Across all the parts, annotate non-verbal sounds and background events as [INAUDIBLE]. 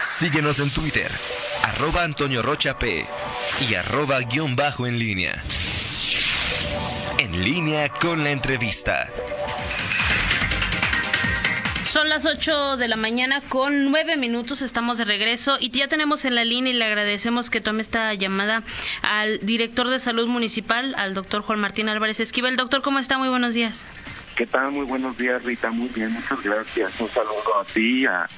Síguenos en Twitter, arroba Antonio Rocha P y arroba guion bajo en línea. En línea con la entrevista. Son las 8 de la mañana con 9 minutos, estamos de regreso y ya tenemos en la línea y le agradecemos que tome esta llamada al director de salud municipal, al doctor Juan Martín Álvarez Esquivel. Doctor, ¿cómo está? Muy buenos días. ¿Qué tal? Muy buenos días, Rita. Muy bien, muchas gracias. Un saludo a ti, a,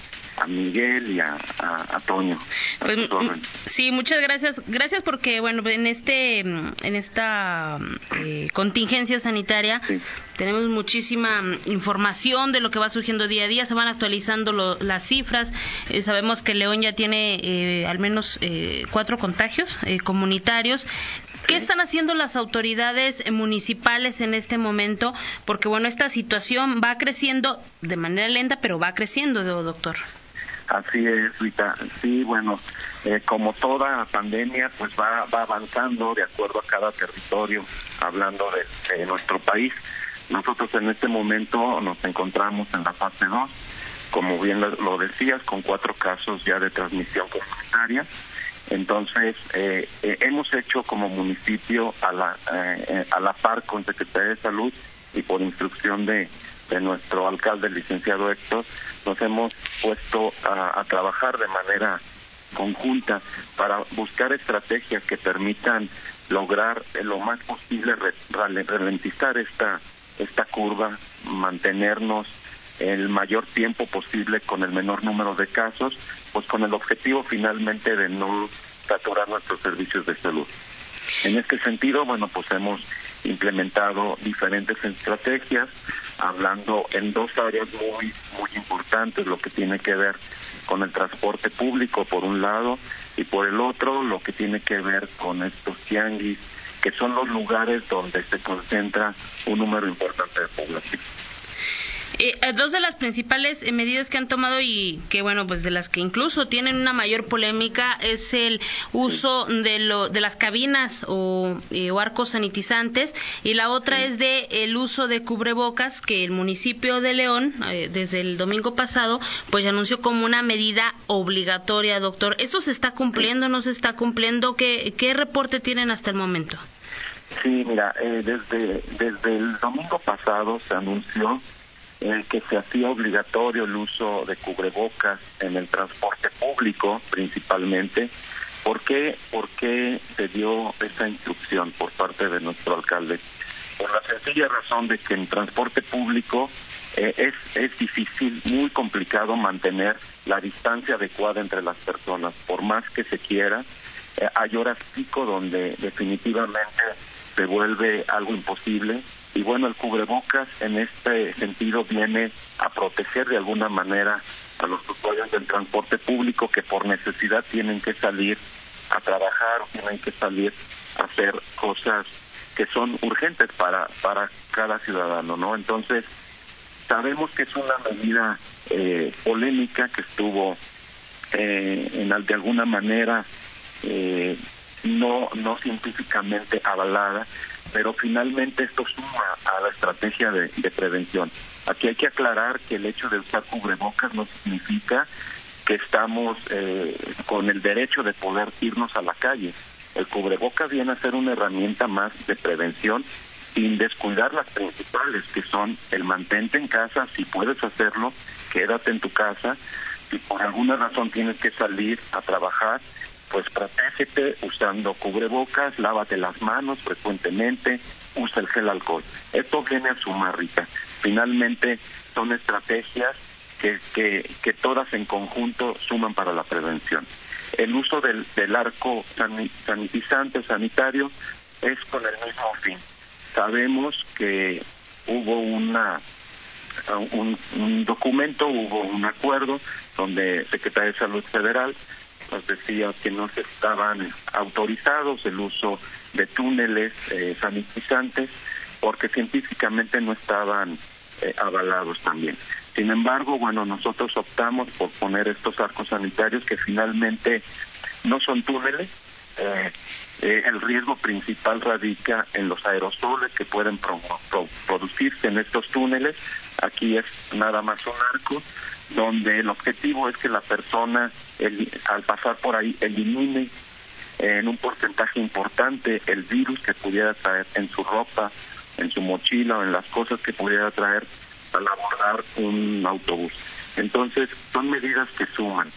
a Miguel y a, a, Toño. Pues, sí, muchas gracias. Gracias porque, bueno, en este, en esta eh, contingencia sanitaria tenemos muchísima información de lo que va surgiendo día a día. Se van actualizando las cifras. Eh, sabemos que León ya tiene eh, al menos cuatro contagios comunitarios. ¿Qué están haciendo las autoridades municipales en este momento? Porque, bueno, esta situación va creciendo de manera lenta, pero va creciendo, doctor. Así es, Rita. Sí, bueno, eh, como toda pandemia, pues va, va avanzando de acuerdo a cada territorio, hablando de, nuestro país. Nosotros en este momento nos encontramos en la fase 2, como bien lo, decías, con cuatro casos ya de transmisión comunitaria. Entonces, eh, eh, hemos hecho como municipio a la, a la par con Secretaría de Salud y por instrucción de, de nuestro alcalde, licenciado Héctor, nos hemos puesto a, trabajar de manera conjunta para buscar estrategias que permitan lograr lo más posible ralentizar esta esta curva, mantenernos el mayor tiempo posible con el menor número de casos, pues con el objetivo finalmente de no saturar nuestros servicios de salud. En este sentido, bueno, pues hemos implementado diferentes estrategias, hablando en dos áreas muy, muy importantes, lo que tiene que ver con el transporte público por un lado y por el otro lo que tiene que ver con estos tianguis, que son los lugares donde se concentra un número importante de población. Eh, eh, dos de las principales eh, medidas que han tomado y que, bueno, pues de las que incluso tienen una mayor polémica es el uso de, lo, de las cabinas o, arcos sanitizantes y la otra es de el uso de cubrebocas que el municipio de León, desde el domingo pasado, pues anunció como una medida obligatoria, doctor. ¿Eso se está cumpliendo, no se está cumpliendo? ¿Qué, qué reporte tienen hasta el momento? Sí, mira, desde, desde el domingo pasado se anunció en que se hacía obligatorio el uso de cubrebocas en el transporte público principalmente. ¿Por qué, ¿Por qué se dio esa instrucción por parte de nuestro alcalde? Por la sencilla razón de que en transporte público eh, es, es difícil, muy complicado mantener la distancia adecuada entre las personas. Por más que se quiera, hay horas pico donde definitivamente se vuelve algo imposible y bueno, el cubrebocas en este sentido viene a proteger de alguna manera a los usuarios del transporte público que por necesidad tienen que salir a trabajar, tienen que salir a hacer cosas que son urgentes para para cada ciudadano, ¿no? Entonces sabemos que es una medida eh, polémica que estuvo eh, en de alguna manera eh, no no científicamente avalada pero finalmente esto suma a la estrategia de, prevención. Aquí hay que aclarar que el hecho de usar cubrebocas no significa que estamos eh, con el derecho de poder irnos a la calle. El cubrebocas viene a ser una herramienta más de prevención sin descuidar las principales, que son el mantente en casa, si puedes hacerlo, quédate en tu casa, si por alguna razón tienes que salir a trabajar, pues protégete usando cubrebocas, lávate las manos frecuentemente, usa el gel alcohol. Esto viene a sumar, Rita. Finalmente son estrategias que, que, todas en conjunto suman para la prevención. El uso del, del arco sanitizante sanitario es con el mismo fin. Sabemos que hubo una un, un documento, hubo un acuerdo donde Secretaría de Salud Federal nos decía que no se estaban autorizados el uso de túneles eh, sanitizantes porque científicamente no estaban eh, avalados también. Sin embargo, bueno, nosotros optamos por poner estos arcos sanitarios que finalmente no son túneles. Eh, el riesgo principal radica en los aerosoles que pueden producirse en estos túneles aquí es nada más un arco, donde el objetivo es que la persona al pasar por ahí elimine en un porcentaje importante el virus que pudiera traer en su ropa, en su mochila o en las cosas que pudiera traer al abordar un autobús. Entonces, son medidas que suman.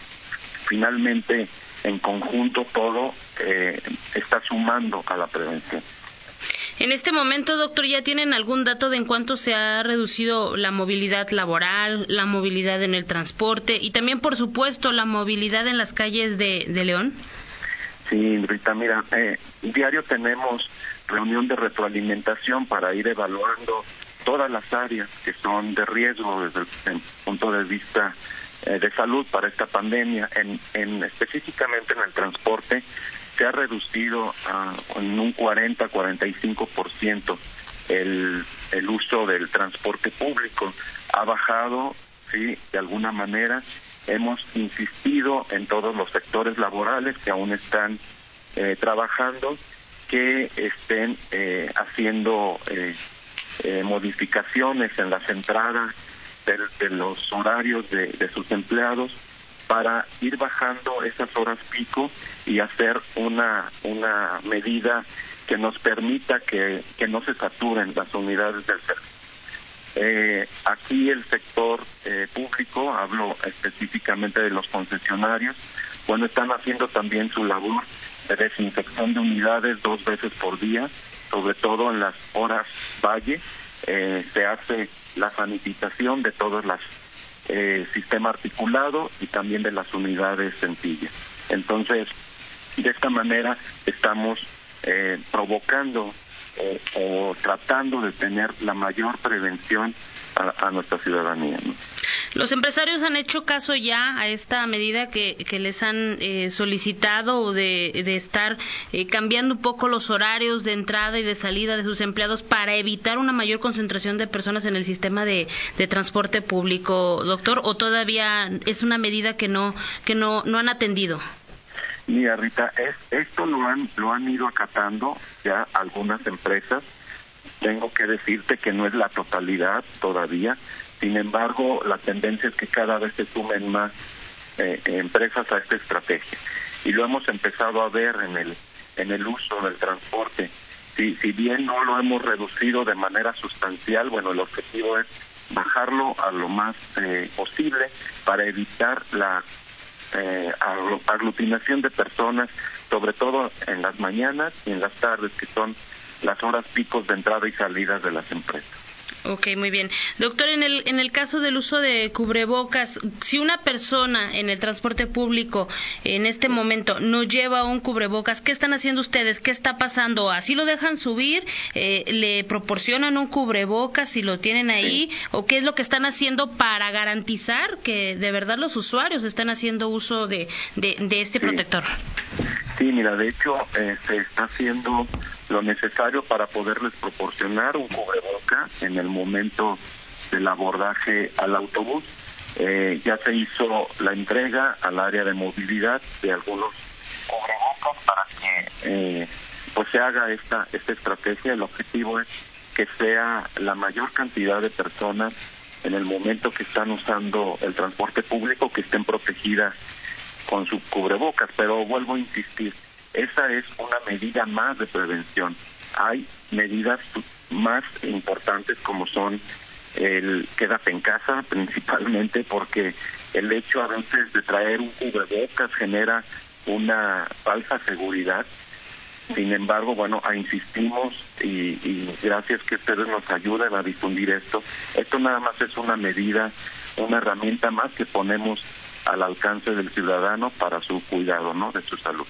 Finalmente, en conjunto, todo eh, está sumando a la prevención. En este momento, doctor, ¿ya tienen algún dato de en cuánto se ha reducido la movilidad laboral, la movilidad en el transporte y también, por supuesto, la movilidad en las calles de, León? Sí, Rita, mira, eh, diario tenemos reunión de retroalimentación para ir evaluando todas las áreas que son de riesgo desde el, punto de vista eh, de salud para esta pandemia, en, en, específicamente en el transporte, se ha reducido en un 40-45% el, el uso del transporte público. Ha bajado, sí, de alguna manera. Hemos insistido en todos los sectores laborales que aún están eh, trabajando que estén eh, haciendo eh, modificaciones en las entradas de, los horarios de sus empleados para ir bajando esas horas pico y hacer una, una medida que nos permita que, que no se saturen las unidades del servicio. Eh, aquí el sector eh, público, hablo específicamente de los concesionarios, bueno, están haciendo también su labor de desinfección de unidades dos veces por día, sobre todo en las horas valle, eh, se hace la sanitización de todas las eh, sistema articulado y también de las unidades sencillas. Entonces, de esta manera estamos eh, provocando o tratando de tener la mayor prevención a, nuestra ciudadanía. Los empresarios han hecho caso ya a esta medida que, les han eh, solicitado de, de estar eh, cambiando un poco los horarios de entrada y de salida de sus empleados para evitar una mayor concentración de personas en el sistema de, transporte público, doctor, o todavía es una medida que no que no no han atendido. Mira, Rita, es, esto lo han lo han ido acatando ya algunas empresas. Tengo que decirte que no es la totalidad todavía sin embargo, la tendencia es que cada vez se sumen más eh, empresas a esta estrategia. Y lo hemos empezado a ver en el, en el uso del transporte. Si, si bien no lo hemos reducido de manera sustancial, bueno, el objetivo es bajarlo a lo más eh, posible para evitar la eh, aglutinación de personas, sobre todo en las mañanas y en las tardes, que son las horas picos de entrada y salida de las empresas. Ok, muy bien. Doctor, en el, en el caso del uso de cubrebocas, si una persona en el transporte público en este momento no lleva un cubrebocas, ¿qué están haciendo ustedes? ¿Qué está pasando? ¿Así lo dejan subir? Eh, ¿Le proporcionan un cubrebocas si lo tienen ahí? ¿O qué es lo que están haciendo para garantizar que de verdad los usuarios están haciendo uso de, de, este protector? Sí, mira, de hecho eh, se está haciendo lo necesario para poderles proporcionar un cubreboca en el momento del abordaje al autobús. Eh, ya se hizo la entrega al área de movilidad de algunos cubrebocas para que eh, pues se haga esta esta estrategia. El objetivo es que sea la mayor cantidad de personas en el momento que están usando el transporte público que estén protegidas con sus cubrebocas, pero vuelvo a insistir, esa es una medida más de prevención. Hay medidas más importantes como son el quédate en casa [LAUGHS] principalmente porque el hecho a veces de traer un cubrebocas genera una falsa seguridad. Sin embargo, bueno, insistimos y, y gracias que ustedes nos ayuden a difundir esto. Esto nada más es una medida, una herramienta más que ponemos al alcance del ciudadano para su cuidado, ¿no? De su salud.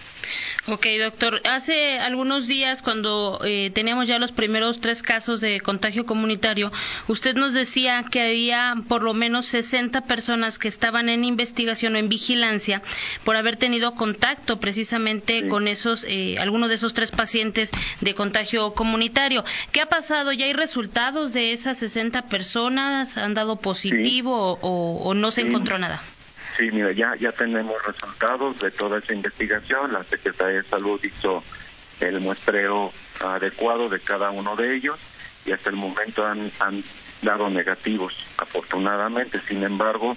Ok, doctor. Hace algunos días, cuando eh, teníamos ya los primeros tres casos de contagio comunitario, usted nos decía que había por lo menos 60 personas que estaban en investigación o en vigilancia por haber tenido contacto precisamente con esos, eh, algunos de esos tres pacientes de contagio comunitario. ¿Qué ha pasado? ¿Ya hay resultados de esas 60 personas? ¿Han dado positivo o, no se encontró nada? Sí, mira, ya, ya tenemos resultados de toda esa investigación. La Secretaría de Salud hizo el muestreo adecuado de cada uno de ellos y hasta el momento han, han dado negativos, afortunadamente. Sin embargo,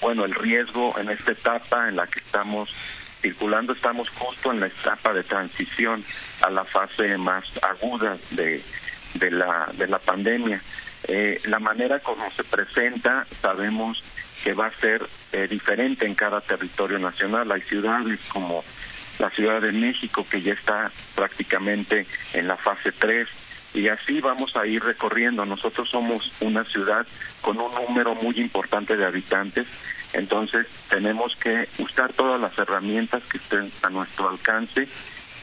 bueno, el riesgo en esta etapa en la que estamos circulando, estamos justo en la etapa de transición a la fase más aguda de, de, la, de la pandemia. Eh, la manera como se presenta, sabemos que va a ser eh, diferente en cada territorio nacional. Hay ciudades como la Ciudad de México que ya está prácticamente en la fase 3 y así vamos a ir recorriendo. Nosotros somos una ciudad con un número muy importante de habitantes, entonces tenemos que usar todas las herramientas que estén a nuestro alcance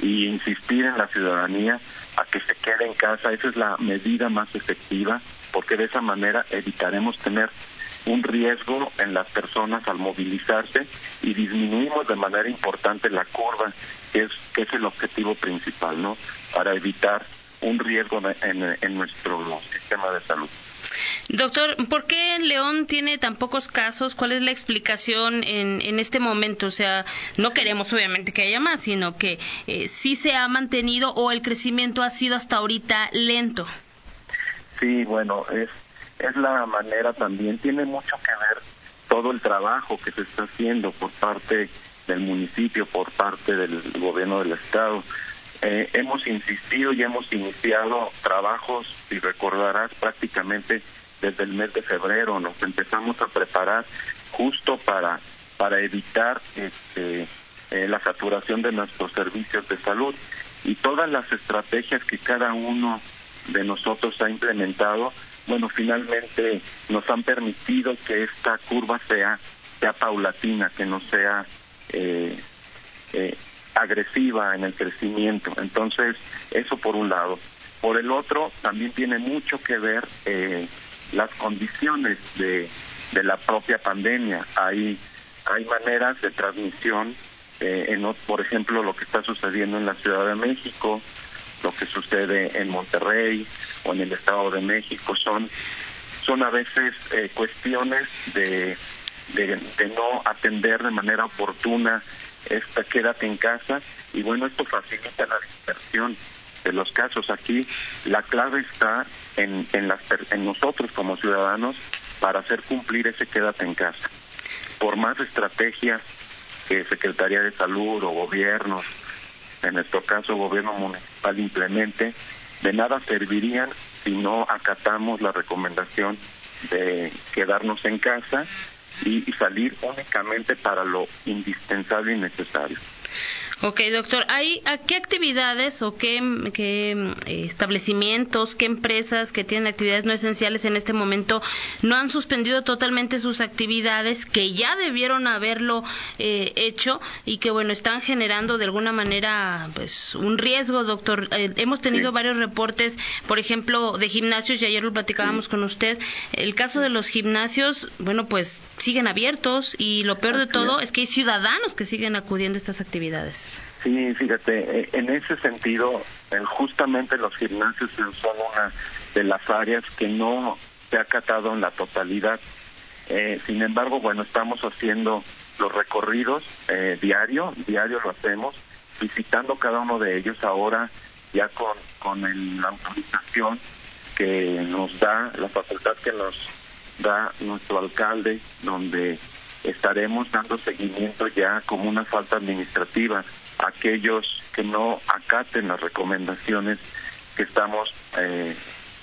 y insistir en la ciudadanía a que se quede en casa. Esa es la medida más efectiva, porque de esa manera evitaremos tener un riesgo en las personas al movilizarse y disminuimos de manera importante la curva, que es, que es el objetivo principal, ¿no? Para evitar un riesgo en, en nuestro sistema de salud. Doctor, ¿por qué León tiene tan pocos casos? ¿Cuál es la explicación en, en este momento? O sea, no queremos obviamente que haya más, sino que eh, sí se ha mantenido o el crecimiento ha sido hasta ahorita lento. Sí, bueno, es, es la manera también. Tiene mucho que ver todo el trabajo que se está haciendo por parte del municipio, por parte del gobierno del Estado eh, hemos insistido y hemos iniciado trabajos, si recordarás, prácticamente desde el mes de febrero. Nos empezamos a preparar justo para, para evitar este, eh, la saturación de nuestros servicios de salud y todas las estrategias que cada uno de nosotros ha implementado, bueno, finalmente nos han permitido que esta curva sea, sea paulatina, que no sea eh, eh, agresiva en el crecimiento. Entonces, eso por un lado. Por el otro, también tiene mucho que ver eh, las condiciones de, de la propia pandemia. Hay, hay maneras de transmisión, eh, en, por ejemplo, lo que está sucediendo en la Ciudad de México, lo que sucede en Monterrey o en el Estado de México, son, son a veces eh, cuestiones de, de, no atender de manera oportuna esta quédate en casa y bueno, esto facilita la dispersión de los casos. Aquí la clave está en, en, las, en nosotros como ciudadanos para hacer cumplir ese quédate en casa. Por más estrategias que Secretaría de Salud o gobiernos, en nuestro caso gobierno municipal, implemente, de nada servirían si no acatamos la recomendación de quedarnos en casa y, salir únicamente para lo indispensable y necesario. Ok, doctor, ¿hay, ¿a qué actividades o qué, qué eh, establecimientos, qué empresas que tienen actividades no esenciales en este momento no han suspendido totalmente sus actividades, que ya debieron haberlo eh, hecho y que, bueno, están generando de alguna manera pues un riesgo, doctor? Eh, hemos tenido varios reportes, por ejemplo, de gimnasios, y ayer lo platicábamos con usted. El caso de los gimnasios, bueno, pues siguen abiertos y lo peor de todo es que hay ciudadanos que siguen acudiendo a estas actividades. Sí, fíjate, eh, en ese sentido, eh, justamente los gimnasios son una de las áreas que no se ha catado en la totalidad. Eh, sin embargo, bueno, estamos haciendo los recorridos eh, diario, diario lo hacemos, visitando cada uno de ellos ahora ya con, con el, la autorización que nos da, la facultad que nos da nuestro alcalde, donde estaremos dando seguimiento ya como una falta administrativa aquellos que no acaten las recomendaciones que estamos eh,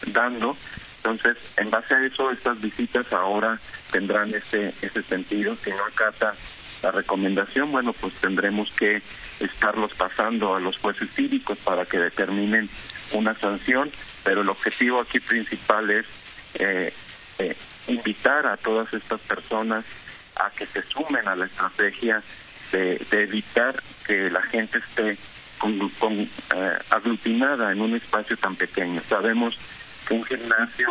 dando. Entonces, en base a eso, estas visitas ahora tendrán ese, ese sentido. Si no acata la recomendación, bueno, pues tendremos que estarlos pasando a los jueces cívicos para que determinen una sanción, pero el objetivo aquí principal es eh, eh, invitar a todas estas personas a que se sumen a la estrategia de, evitar que la gente esté con, eh, aglutinada en un espacio tan pequeño. Sabemos que un gimnasio,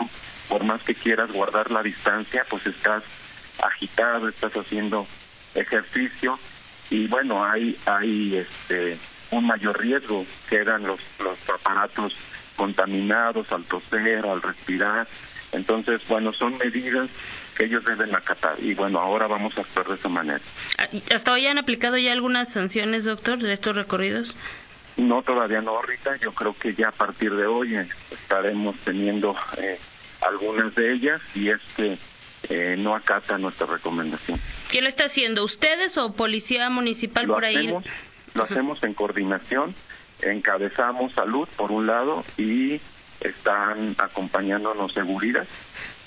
por más que quieras guardar la distancia, pues estás agitado, estás haciendo ejercicio y bueno, hay hay este un mayor riesgo que eran los los aparatos contaminados al toser, al respirar. Entonces, bueno, son medidas que ellos deben acatar. Y bueno, ahora vamos a actuar de esa manera. Ah, ¿Hasta hoy han aplicado ya algunas sanciones, doctor, de estos recorridos? No, todavía no, Rita. Yo creo que ya a partir de hoy eh, estaremos teniendo eh, algunas de ellas y es que eh, no acata nuestra recomendación. ¿Quién lo está haciendo? ¿Ustedes o Policía Municipal por ahí? Lo hacemos en coordinación. Encabezamos salud, por un lado, y están acompañándonos seguridad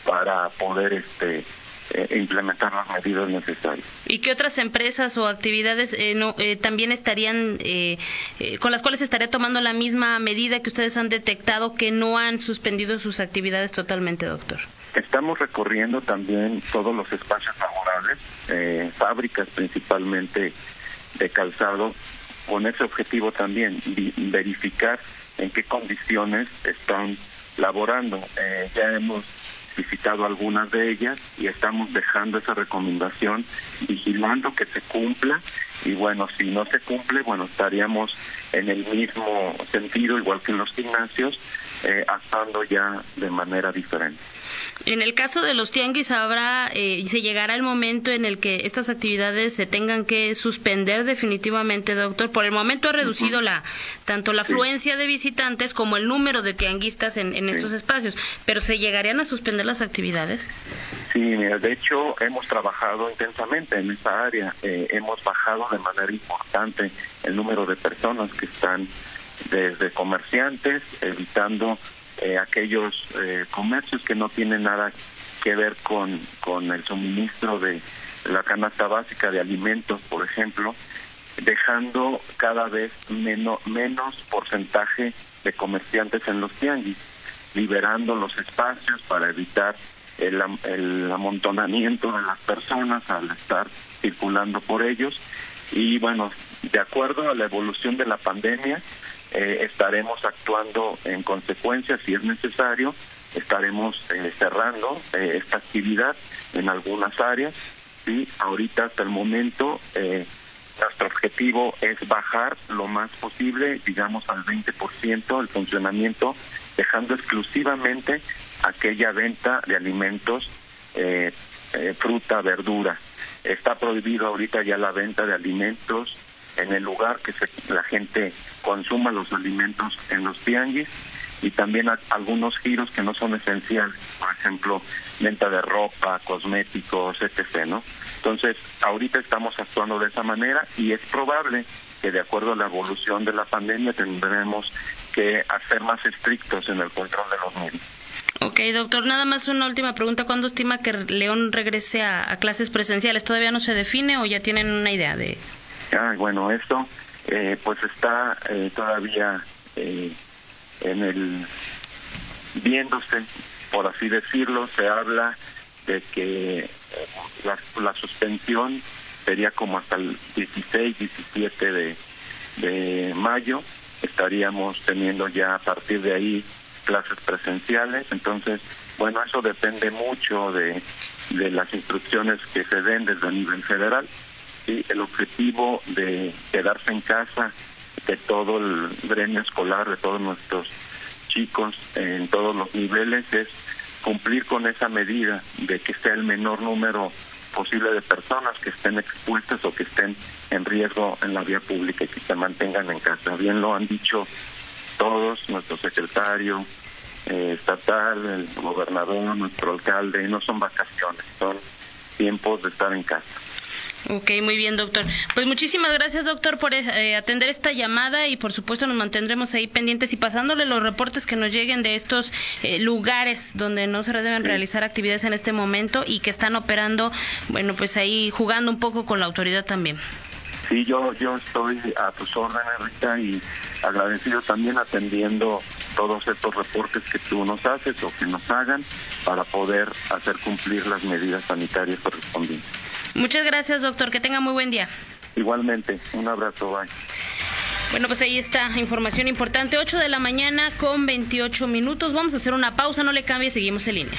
para poder este eh, implementar las medidas necesarias. ¿Y qué otras empresas o actividades eh, eh, también estarían, con las cuales estaría tomando la misma medida que ustedes han detectado que no han suspendido sus actividades totalmente, doctor? Estamos recorriendo también todos los espacios laborales, fábricas principalmente de calzado, con ese objetivo también, verificar en qué condiciones están laborando. ya hemos visitado algunas de ellas y estamos dejando esa recomendación, vigilando que se cumpla y bueno, si no se cumple, bueno, estaríamos en el mismo sentido, igual que en los gimnasios, eh, actuando ya de manera diferente. En el caso de los tianguis habrá, eh, se llegará el momento en el que estas actividades se tengan que suspender definitivamente, doctor. Por el momento ha reducido la tanto la afluencia de visitantes como el número de tianguistas en, estos espacios, pero se llegarían a suspender las actividades. Sí, de hecho hemos trabajado intensamente en esta área, eh, hemos bajado de manera importante el número de personas que están desde comerciantes, evitando eh, aquellos eh, comercios que no tienen nada que ver con, con el suministro de la canasta básica de alimentos, por ejemplo, dejando cada vez menos, menos porcentaje de comerciantes en los tianguis, liberando los espacios para evitar el, el amontonamiento de las personas al estar circulando por ellos. Y bueno, de acuerdo a la evolución de la pandemia, eh, estaremos actuando en consecuencia si es necesario, estaremos eh, cerrando eh, esta actividad en algunas áreas. Y ahorita hasta el momento nuestro objetivo es bajar lo más posible, digamos al 20% el funcionamiento, dejando exclusivamente aquella venta de alimentos, fruta, verdura. Está prohibido ahorita ya la venta de alimentos, en el lugar que la gente consuma los alimentos en los tianguis y también algunos giros que no son esenciales, por ejemplo, venta de ropa, cosméticos, etc. ¿no? Entonces, ahorita estamos actuando de esa manera y es probable que de acuerdo a la evolución de la pandemia tendremos que hacer más estrictos en el control de los medios. Ok, doctor, nada más una última pregunta. ¿Cuándo estima que León regrese a clases presenciales? ¿Todavía no se define o ya tienen una idea de, Ah, bueno, esto eh, pues está eh, todavía eh, en el viéndose, por así decirlo, se habla de que la, suspensión sería como hasta el 16, 17 de, de mayo, estaríamos teniendo ya a partir de ahí clases presenciales, entonces, bueno, eso depende mucho de, de las instrucciones que se den desde el nivel federal ¿sí? el objetivo de quedarse en casa de todo el gremio escolar, de todos nuestros chicos en todos los niveles, es cumplir con esa medida de que sea el menor número posible de personas que estén expuestas o que estén en riesgo en la vía pública y que se mantengan en casa. Bien lo han dicho todos, nuestro secretario eh, estatal, el gobernador, nuestro alcalde, no son vacaciones, son tiempos de estar en casa. Ok, muy bien, doctor. Pues muchísimas gracias, doctor, por eh, atender esta llamada y por supuesto nos mantendremos ahí pendientes y pasándole los reportes que nos lleguen de estos eh, lugares donde no se deben realizar actividades en este momento y que están operando, bueno, pues ahí jugando un poco con la autoridad también. Sí, yo, yo estoy a tus órdenes, Rita, y agradecido también atendiendo todos estos reportes que tú nos haces o que nos hagan para poder hacer cumplir las medidas sanitarias correspondientes. Muchas gracias, doctor. Que tenga muy buen día. Igualmente. Un abrazo. Bye. Bueno, pues ahí está información importante. 8 de la mañana con 28 minutos. Vamos a hacer una pausa. No le cambie. Seguimos en línea.